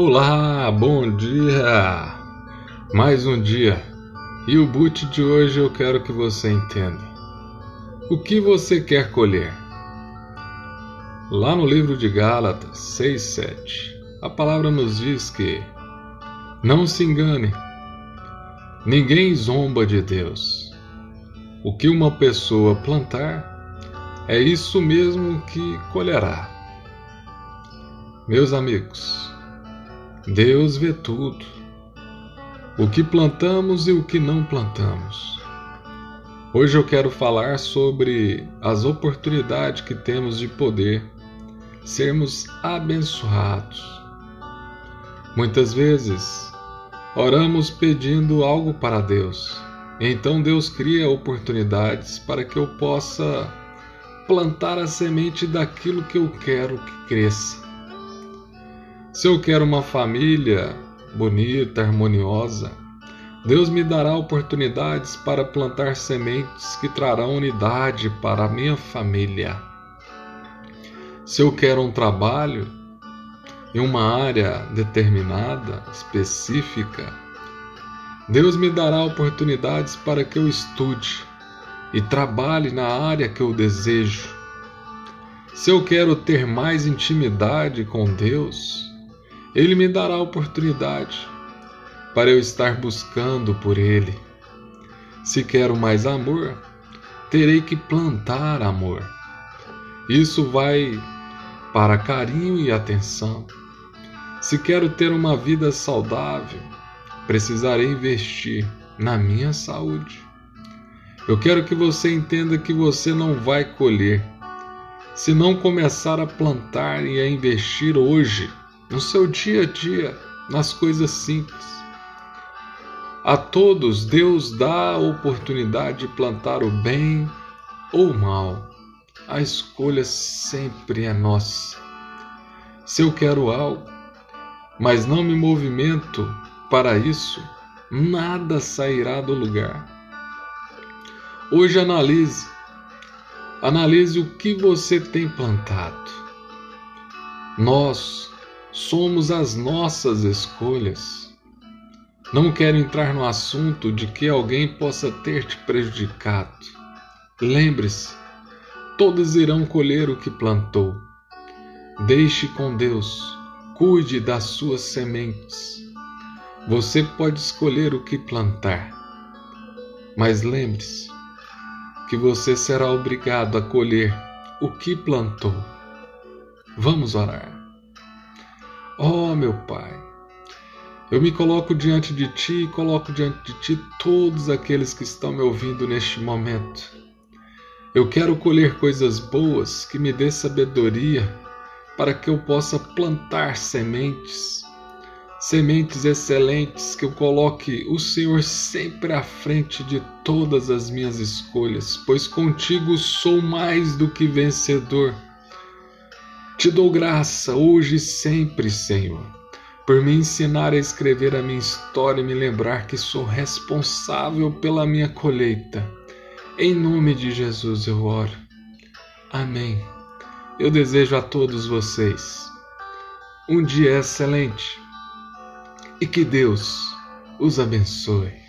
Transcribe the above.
Olá, bom dia! Mais um dia e o boot de hoje eu quero que você entenda. O que você quer colher? Lá no livro de Gálatas 6,7, a palavra nos diz que não se engane, ninguém zomba de Deus. O que uma pessoa plantar, é isso mesmo que colherá. Meus amigos, Deus vê tudo, o que plantamos e o que não plantamos. Hoje eu quero falar sobre as oportunidades que temos de poder sermos abençoados. Muitas vezes oramos pedindo algo para Deus, então Deus cria oportunidades para que eu possa plantar a semente daquilo que eu quero que cresça. Se eu quero uma família bonita, harmoniosa, Deus me dará oportunidades para plantar sementes que trarão unidade para a minha família. Se eu quero um trabalho em uma área determinada, específica, Deus me dará oportunidades para que eu estude e trabalhe na área que eu desejo. Se eu quero ter mais intimidade com Deus, ele me dará oportunidade para eu estar buscando por Ele. Se quero mais amor, terei que plantar amor. Isso vai para carinho e atenção. Se quero ter uma vida saudável, precisarei investir na minha saúde. Eu quero que você entenda que você não vai colher se não começar a plantar e a investir hoje no seu dia a dia, nas coisas simples. A todos Deus dá a oportunidade de plantar o bem ou o mal. A escolha sempre é nossa. Se eu quero algo, mas não me movimento para isso, nada sairá do lugar. Hoje analise, analise o que você tem plantado. Nós somos as nossas escolhas. Não quero entrar no assunto de que alguém possa ter te prejudicado. Lembre-se, todos irão colher o que plantou. Deixe com Deus, cuide das suas sementes. Você pode escolher o que plantar, mas lembre-se que você será obrigado a colher o que plantou. Vamos orar. Oh, meu Pai, eu me coloco diante de Ti e coloco diante de Ti todos aqueles que estão me ouvindo neste momento. Eu quero colher coisas boas que me dê sabedoria para que eu possa plantar sementes, sementes excelentes que eu coloque o Senhor sempre à frente de todas as minhas escolhas, pois contigo sou mais do que vencedor. Te dou graça hoje e sempre, Senhor, por me ensinar a escrever a minha história e me lembrar que sou responsável pela minha colheita. Em nome de Jesus eu oro. Amém. Eu desejo a todos vocês um dia excelente e que Deus os abençoe.